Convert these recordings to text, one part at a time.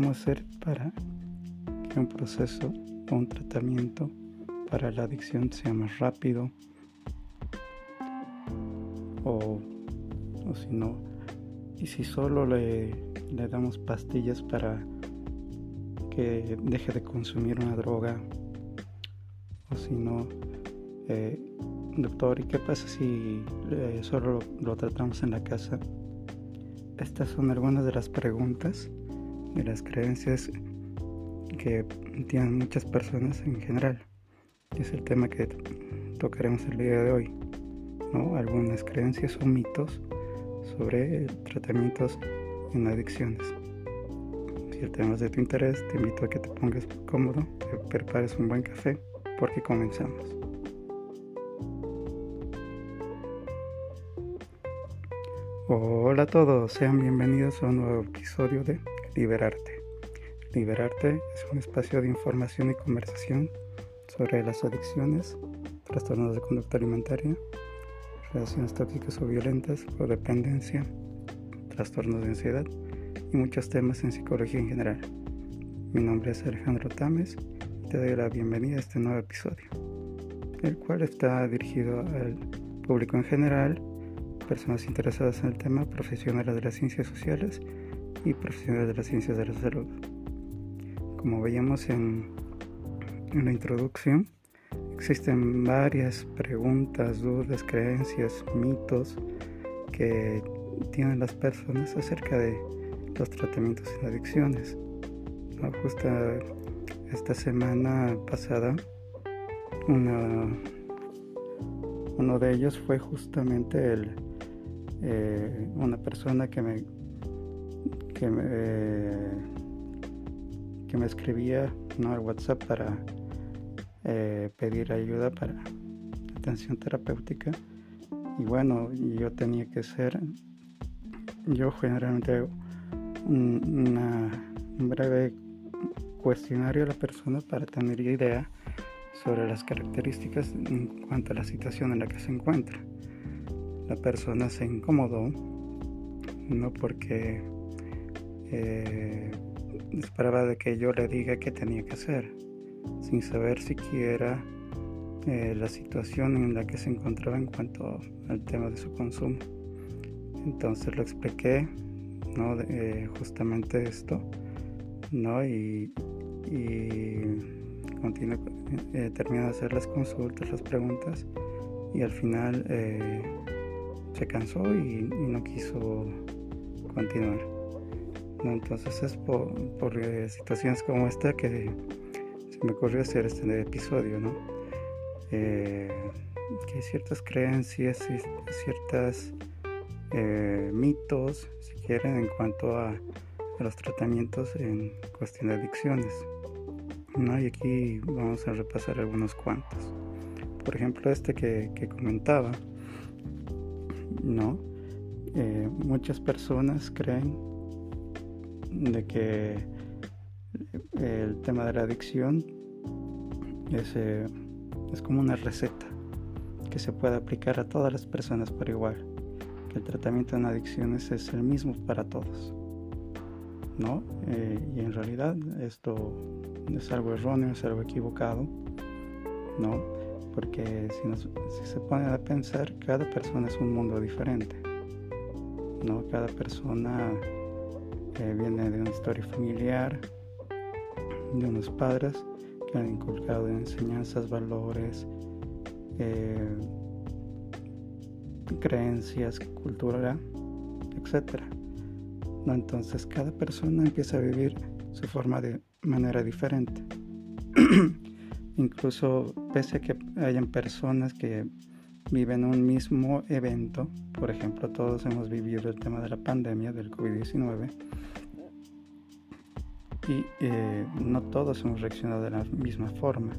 cómo hacer para que un proceso o un tratamiento para la adicción sea más rápido o, o si no y si solo le, le damos pastillas para que deje de consumir una droga o si no eh, doctor, ¿y qué pasa si eh, solo lo, tratamos en la casa? Estas son algunas de las preguntas y las creencias que tienen muchas personas en general. Es el tema que tocaremos el día de hoy. ¿no? Algunas creencias o mitos sobre tratamientos en adicciones. Si el tema es de tu interés, te invito a que te pongas cómodo, te prepares un buen café, porque comenzamos. Hola a todos, sean bienvenidos a un nuevo episodio de Liberarte. Liberarte es un espacio de información y conversación sobre las adicciones, trastornos de conducta alimentaria, relaciones tóxicas o violentas o dependencia, trastornos de ansiedad y muchos temas en psicología en general. Mi nombre es Alejandro Tames y te doy la bienvenida a este nuevo episodio, el cual está dirigido al público en general personas interesadas en el tema, profesionales de las ciencias sociales y profesionales de las ciencias de la salud. Como veíamos en, en la introducción, existen varias preguntas, dudas, creencias, mitos que tienen las personas acerca de los tratamientos en adicciones. Justo esta semana pasada, uno de ellos fue justamente el eh, una persona que me que me, que me escribía ¿no? al WhatsApp para eh, pedir ayuda para atención terapéutica y bueno yo tenía que ser yo generalmente un, un breve cuestionario a la persona para tener idea sobre las características en cuanto a la situación en la que se encuentra la persona se incomodó, no porque eh, esperaba de que yo le diga qué tenía que hacer, sin saber siquiera eh, la situación en la que se encontraba en cuanto al tema de su consumo. Entonces lo expliqué, ¿no? Eh, justamente esto, ¿no? Y, y terminé de hacer las consultas, las preguntas, y al final se cansó y, no quiso continuar. Entonces es por, eh, situaciones como esta que se me ocurrió hacer este episodio, ¿no? Eh, que hay ciertas creencias y ciertos eh, mitos, si quieren, en cuanto a, los tratamientos en cuestión de adicciones. ¿no? Y aquí vamos a repasar algunos cuantos. Por ejemplo, este que, que comentaba, no. Muchas personas creen de que el tema de la adicción es, eh, es como una receta que se puede aplicar a todas las personas por igual. Que el tratamiento en adicciones es el mismo para todos. ¿no? Eh, y en realidad esto es algo erróneo, es algo equivocado, ¿no? porque si, se pone a pensar, cada persona es un mundo diferente. ¿no? Cada persona eh, viene de una historia familiar, de unos padres que han inculcado enseñanzas, valores, eh, creencias, cultura, etc. Entonces cada persona empieza a vivir su forma de manera diferente. Incluso pese a que hayan personas que viven un mismo evento, por ejemplo, todos hemos vivido el tema de la pandemia del COVID-19 y eh, no todos hemos reaccionado de la misma forma.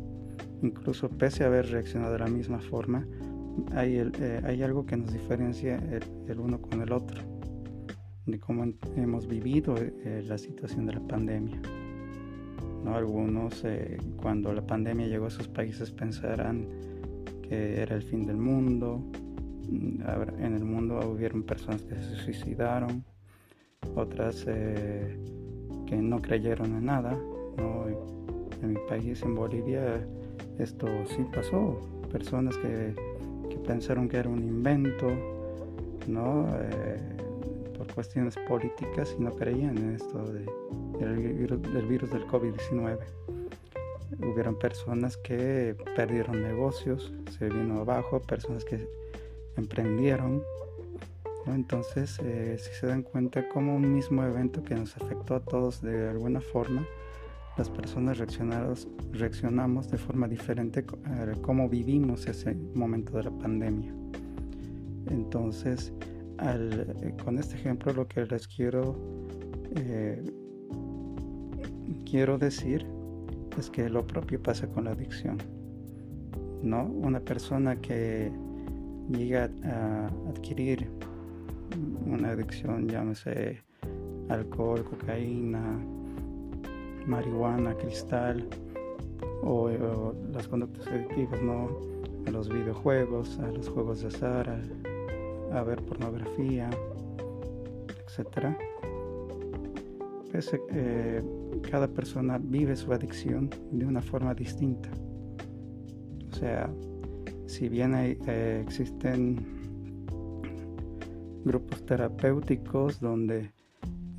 Incluso pese a haber reaccionado de la misma forma, hay, eh, hay algo que nos diferencia el, uno con el otro, de cómo hemos vivido eh, la situación de la pandemia. ¿no? Algunos cuando la pandemia llegó a sus países pensarán que era el fin del mundo. Mm, en el mundo hubieron personas que se suicidaron, otras que no creyeron en nada. ¿no? En mi país, en Bolivia, esto sí pasó. Personas que, que pensaron que era un invento, ¿no? Eh, por cuestiones políticas y no creían en esto de, del, del virus del COVID-19. Hubieron personas que perdieron negocios, se vino abajo, personas que emprendieron. Entonces, eh, si se dan cuenta como un mismo evento que nos afectó a todos de alguna forma, las personas reaccionamos de forma diferente a cómo vivimos ese momento de la pandemia. Entonces, eh, con este ejemplo lo que les quiero, eh, quiero decir es que lo propio pasa con la adicción. ¿no? Una persona que llega a adquirir una adicción, llámese alcohol, cocaína, marihuana, cristal o, las conductas adictivas, ¿no? A los videojuegos, a los juegos de azar, a, ver pornografía, etc. Pues, eh, cada persona vive su adicción de una forma distinta. O sea, si bien eh, existen grupos terapéuticos donde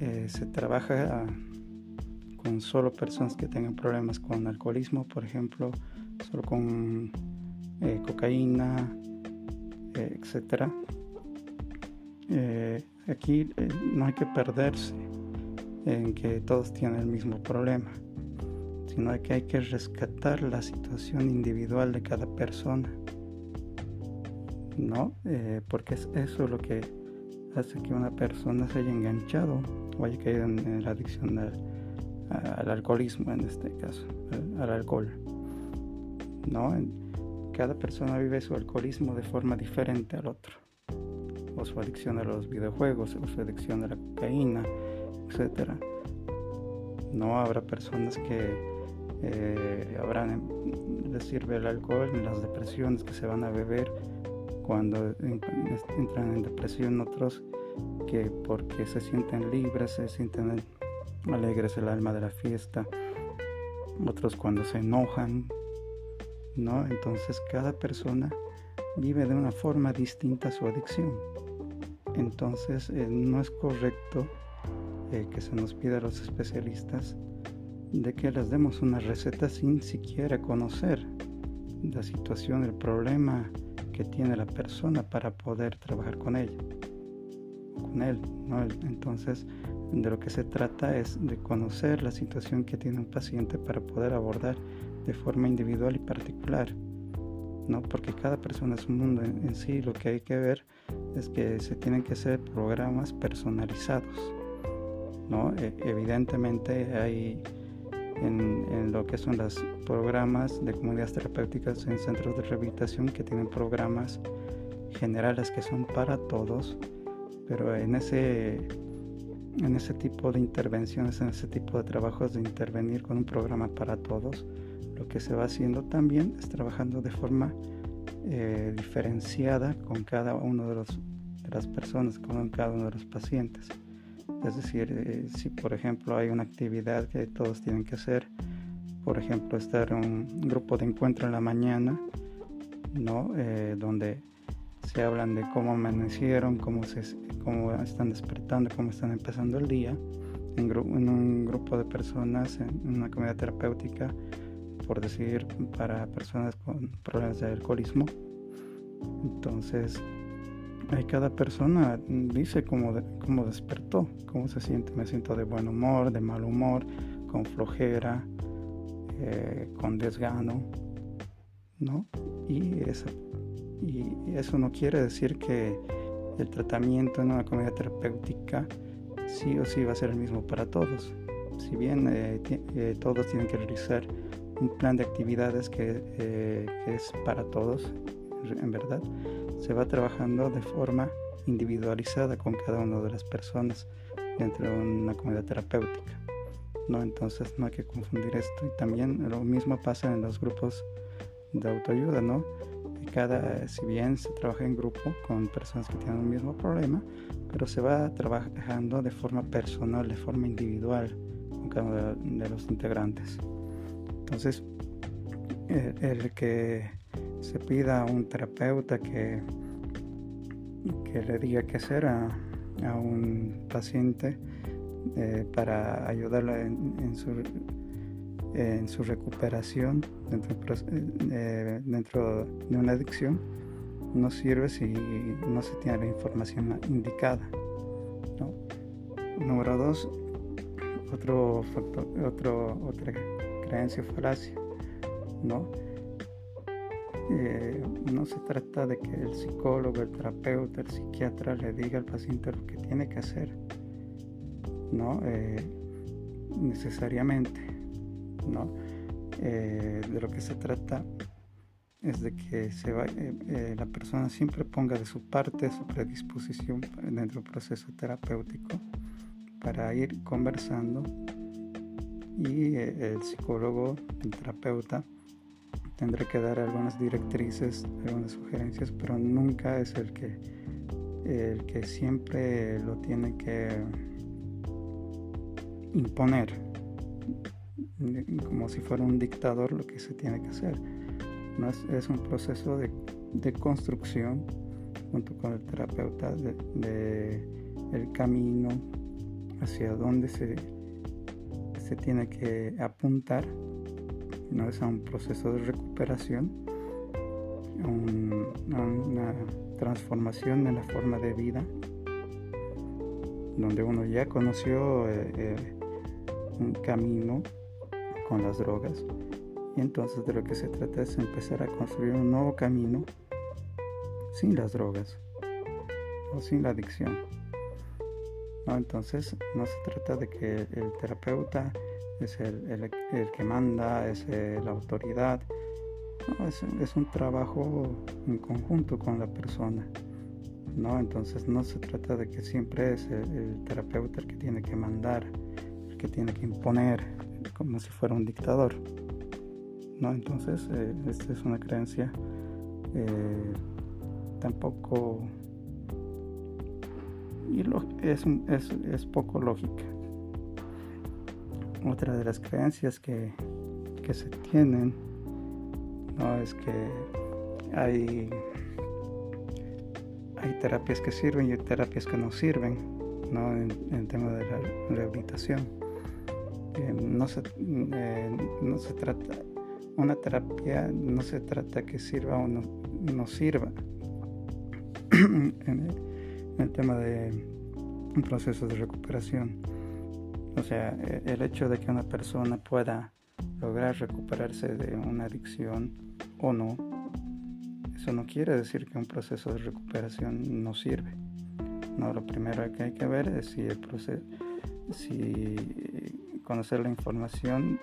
eh, se trabaja con solo personas que tengan problemas con alcoholismo, por ejemplo, solo con eh, cocaína, etc. aquí no hay que perderse en que todos tienen el mismo problema, sino que hay que rescatar la situación individual de cada persona ¿no? Eh, porque es eso lo que hace que una persona se haya enganchado o haya caído en, la adicción al, alcoholismo en este caso, al, alcohol, ¿no? Cada persona vive su alcoholismo de forma diferente al otro, o su adicción a los videojuegos, o su adicción a la cocaína, etcétera. No habrá personas que eh, habrán, les sirve el alcohol en las depresiones que se van a beber cuando entran en depresión, otros que porque se sienten libres, se sienten alegres el alma de la fiesta, otros cuando se enojan, ¿no? Entonces cada persona vive de una forma distinta su adicción. Entonces eh, no es correcto eh, que se nos pida a los especialistas de que les demos una receta sin siquiera conocer la situación, el problema, tiene la persona para poder trabajar con ella, con él. Entonces, de lo que se trata es de conocer la situación que tiene un paciente para poder abordar de forma individual y particular. ¿no? Porque cada persona es un mundo en, sí. Lo que hay que ver es que se tienen que hacer programas personalizados. ¿no? E, evidentemente hay en, lo que son los programas de comunidades terapéuticas en centros de rehabilitación que tienen programas generales que son para todos, pero en ese, en ese tipo de intervenciones, en ese tipo de trabajos de intervenir con un programa para todos, lo que se va haciendo también es trabajando de forma eh, diferenciada con cada uno de, los, de las personas, con cada uno de los pacientes. Es decir, eh, si por ejemplo hay una actividad que todos tienen que hacer, por ejemplo, estar en un grupo de encuentro en la mañana, ¿no? Eh, donde se hablan de cómo amanecieron, cómo, se, cómo están despertando, cómo están empezando el día, en, en un grupo de personas, en, una comunidad terapéutica, por decir, para personas con problemas de alcoholismo. Entonces, cada persona dice cómo, cómo despertó, cómo se siente. Me siento de buen humor, de mal humor, con flojera, eh, con desgano, ¿no? Y eso, no quiere decir que el tratamiento en una comunidad terapéutica sí o sí va a ser el mismo para todos. Si bien eh, eh, todos tienen que realizar un plan de actividades que es para todos, en verdad, se va trabajando de forma individualizada con cada una de las personas dentro de una comunidad terapéutica. ¿No? Entonces no hay que confundir esto. Y también lo mismo pasa en los grupos de autoayuda, ¿no? Cada, si bien se trabaja en grupo con personas que tienen un mismo problema, pero se va trabajando de forma personal, de forma individual con cada uno de los integrantes. Entonces, el, que se pida a un terapeuta que, que le diga qué hacer a, un paciente eh, para ayudarlo en, su, en, su, recuperación dentro, eh, dentro de una adicción, no sirve si no se tiene la información indicada. Número dos, otro factor, otro, otra creencia falacia, ¿no? Eh, no se trata de que el psicólogo, el terapeuta, el psiquiatra le diga al paciente lo que tiene que hacer, ¿no? Eh, necesariamente, ¿no? Eh, de lo que se trata es de que se va, la persona siempre ponga de su parte su predisposición dentro del proceso terapéutico para ir conversando y eh, el psicólogo, el terapeuta, tendrá que dar algunas directrices, algunas sugerencias, pero nunca es el que, el que siempre lo tiene que imponer, como si fuera un dictador lo que se tiene que hacer. No es, un proceso de, de, construcción junto con el terapeuta de el camino hacia dónde se, se tiene que apuntar, no es a un proceso de recuperación, a, una transformación en la forma de vida, donde uno ya conoció eh, eh, un camino con las drogas y entonces de lo que se trata es empezar a construir un nuevo camino sin las drogas o sin la adicción. Entonces no se trata de que el terapeuta es el, que manda, es la autoridad. es, un trabajo en conjunto con la persona. ¿no? Entonces no se trata de que siempre es el, terapeuta el que tiene que mandar, el que tiene que imponer, como si fuera un dictador. ¿no? Entonces eh, esta es una creencia eh, tampoco es, es, es, poco lógica. Otra de las creencias que, que se tienen ¿no? es que hay, hay terapias que sirven y hay terapias que no sirven ¿no? En, el tema de la rehabilitación. No, se, eh, no se trata, una terapia no se trata que sirva o no, no sirva. en, el tema de un proceso de recuperación. O sea, e, el hecho de que una persona pueda lograr recuperarse de una adicción o no, eso no quiere decir que un proceso de recuperación no sirve. No, lo primero que hay que ver es si el proceso, si conocer la información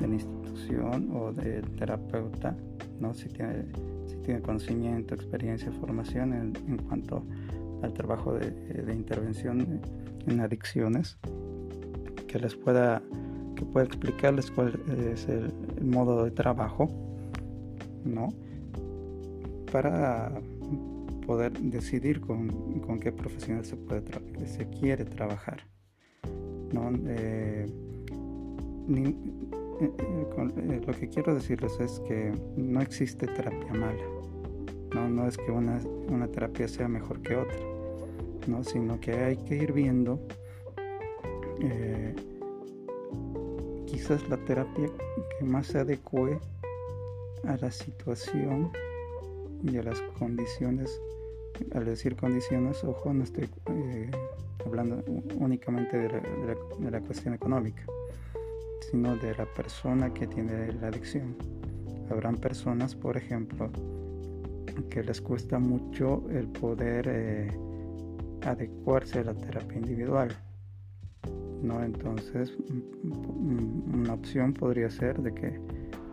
de la institución o del terapeuta, ¿no? si, tiene, si tiene conocimiento, experiencia, formación en, en cuanto al trabajo de, intervención en adicciones, que les pueda, que pueda explicarles cuál es el, modo de trabajo, ¿no? Para poder decidir con, con qué profesional se, puede se quiere trabajar, ¿no? Eh, eh, eh, lo que quiero decirles es que no existe terapia mala. No, no es que una, una terapia sea mejor que otra ¿no? sino que hay que ir viendo eh, quizás la terapia que más se adecue a la situación y a las condiciones. Al decir condiciones, ojo, no estoy eh, hablando únicamente de la cuestión económica, sino de la persona que tiene la adicción. Habrán personas, por ejemplo, que les cuesta mucho el poder eh, adecuarse a la terapia individual. ¿no? Entonces, una opción podría ser de que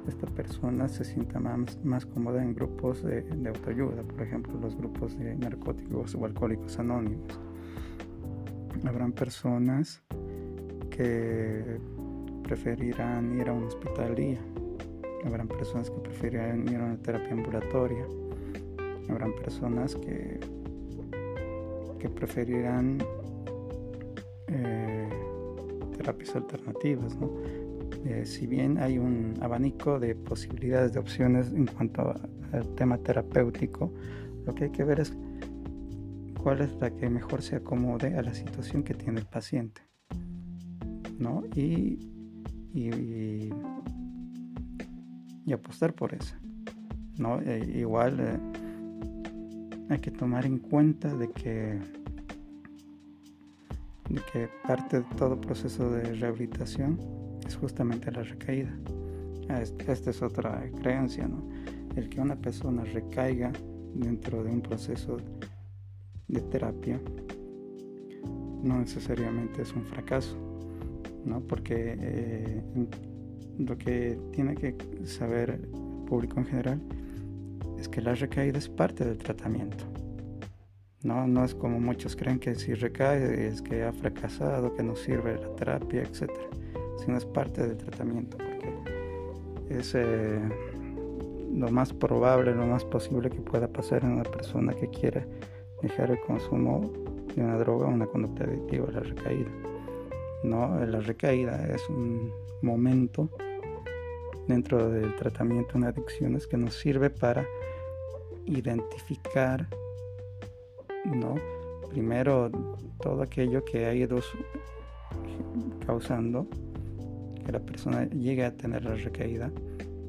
esta persona se sienta más, más cómoda en grupos de, autoayuda, por ejemplo, los grupos de narcóticos o alcohólicos anónimos. Habrán personas que preferirán ir a un hospital día. Habrán personas que preferirán ir a una terapia ambulatoria. Habrán personas que que preferirán eh, terapias alternativas. ¿no? Eh, si bien hay un abanico de posibilidades, de opciones en cuanto al tema terapéutico, lo que hay que ver es cuál es la que mejor se acomode a la situación que tiene el paciente. ¿no? Y, y, apostar por esa. ¿no? E, igual eh, hay que tomar en cuenta de que, de que parte de todo proceso de rehabilitación es justamente la recaída. Esta es otra creencia, ¿no? El que una persona recaiga dentro de un proceso de terapia no necesariamente es un fracaso, ¿no? Porque eh, lo que tiene que saber el público en general es que la recaída es parte del tratamiento. No, no es como muchos creen que si recae es que ha fracasado, que no sirve la terapia, etc. Sino es parte del tratamiento, porque es eh, lo más probable, lo más posible que pueda pasar en una persona que quiera dejar el consumo de una droga o una conducta adictiva, la recaída. No, la recaída es un momento dentro del tratamiento en adicciones que nos sirve para identificar, ¿no? Primero, todo aquello que ha ido causando que la persona llegue a tener la recaída,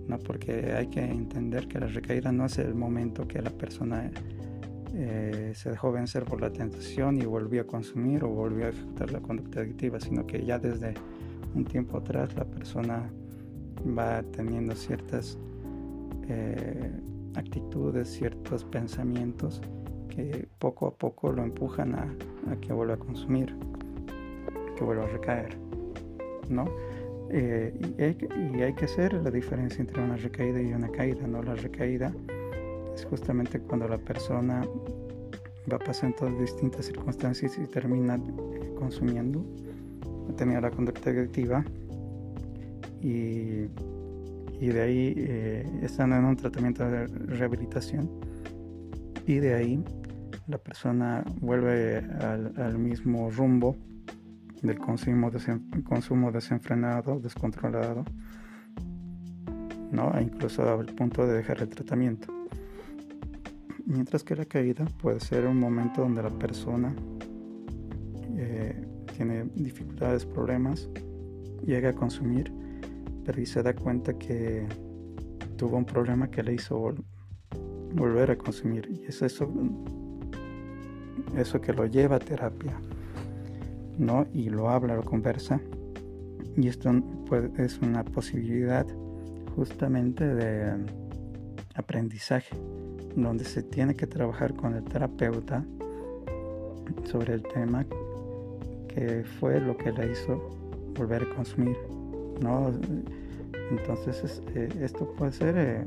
¿no? Porque hay que entender que la recaída no es el momento que la persona eh, se dejó vencer por la tentación y volvió a consumir o volvió a ejecutar la conducta adictiva, sino que ya desde un tiempo atrás la persona va teniendo ciertas eh, actitudes, ciertos pensamientos que poco a poco lo empujan a, que vuelva a consumir, que vuelva a recaer, ¿no? Eh, y, hay, que hacer la diferencia entre una recaída y una caída, ¿no? La recaída justamente cuando la persona va pasando distintas circunstancias y termina consumiendo, tenía la conducta adictiva y y de ahí eh, están en un tratamiento de rehabilitación y de ahí la persona vuelve al, mismo rumbo del consumo, consumo desenfrenado, descontrolado, ¿no? E incluso al punto de dejar el tratamiento. Mientras que la caída puede ser un momento donde la persona eh, tiene dificultades, problemas, llega a consumir y se da cuenta que tuvo un problema que le hizo volver a consumir. Y es eso, eso que lo lleva a terapia, ¿no? Y lo habla, lo conversa. Y esto es una posibilidad justamente de aprendizaje, donde se tiene que trabajar con el terapeuta sobre el tema que fue lo que le hizo volver a consumir. ¿no? Entonces eh, esto puede ser eh,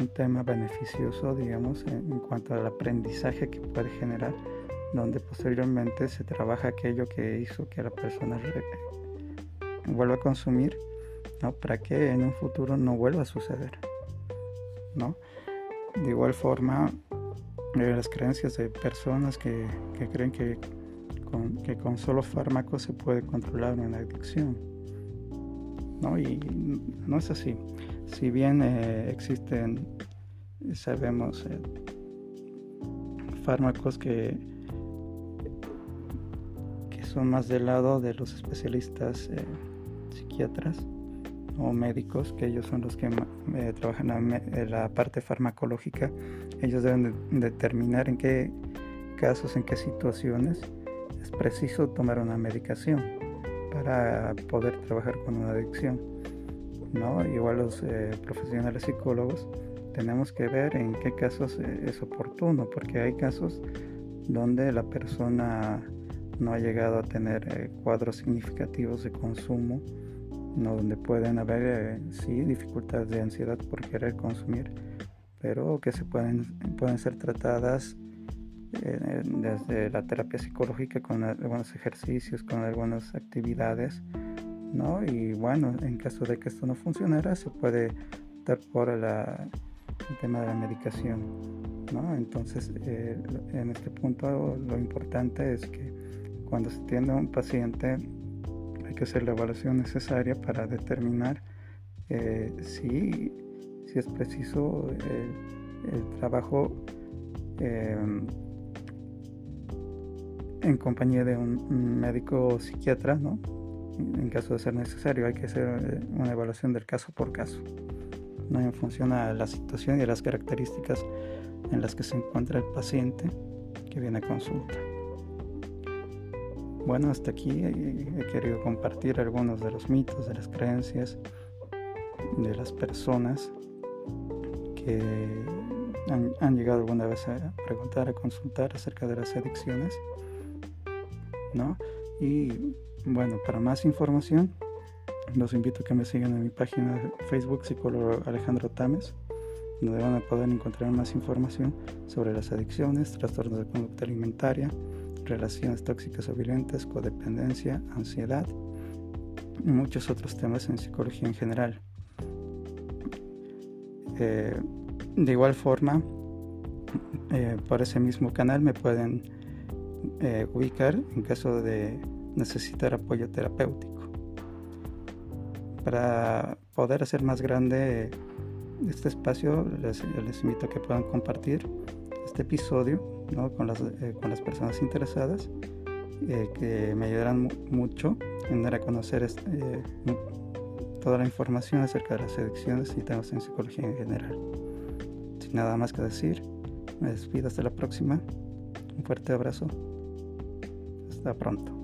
un tema beneficioso, digamos, en, cuanto al aprendizaje que puede generar, donde posteriormente se trabaja aquello que hizo que la persona vuelva a consumir, ¿no? Para que en un futuro no vuelva a suceder, ¿no? De igual forma, eh, las creencias de personas que, creen que con, solo fármacos se puede controlar una adicción ¿no? Y no es así. Si bien eh, existen, sabemos, eh, fármacos que, que son más del lado de los especialistas eh, psiquiatras o médicos, que ellos son los que trabajan en la parte farmacológica, ellos deben determinar en qué casos, en qué situaciones es preciso tomar una medicación para poder trabajar con una adicción. ¿no? Igual los eh, profesionales psicólogos tenemos que ver en qué casos eh, es oportuno, porque hay casos donde la persona no ha llegado a tener eh, cuadros significativos de consumo, ¿no? donde pueden haber sí dificultades de ansiedad por querer consumir, pero que se pueden, pueden ser tratadas desde la terapia psicológica con algunos ejercicios, con algunas actividades, ¿no? Y bueno, en caso de que esto no funcionara, se puede optar por el tema de la medicación, ¿no? Entonces, eh, en este punto lo importante es que cuando se tiene un paciente que hacer la evaluación necesaria para determinar eh, si, si, es preciso el, trabajo em, en compañía de un, médico psiquiatra, ¿no? En caso de ser necesario, hay que hacer eh, una evaluación del caso por caso, ¿no? en función a la situación y a las características en las que se encuentra el paciente que viene a consulta. Bueno, hasta aquí he querido compartir algunos de los mitos, de las creencias de las personas que han, llegado alguna vez a preguntar, a consultar acerca de las adicciones. ¿no? Y bueno, para más información, los invito a que me sigan en mi página de Facebook, psicólogo Alejandro Tames, donde van a poder encontrar más información sobre las adicciones, trastornos de conducta alimentaria, relaciones tóxicas o violentas, codependencia, ansiedad y muchos otros temas en psicología en general. Eh, de igual forma, eh, por ese mismo canal me pueden eh, ubicar en caso de necesitar apoyo terapéutico. Para poder hacer más grande este espacio, les, les invito a que puedan compartir este episodio con, las, eh, con las personas interesadas eh, que me ayudarán mucho en dar a conocer eh, toda la información acerca de las adicciones y temas en psicología en general. Sin nada más que decir, me despido hasta la próxima. Un fuerte abrazo. Hasta pronto.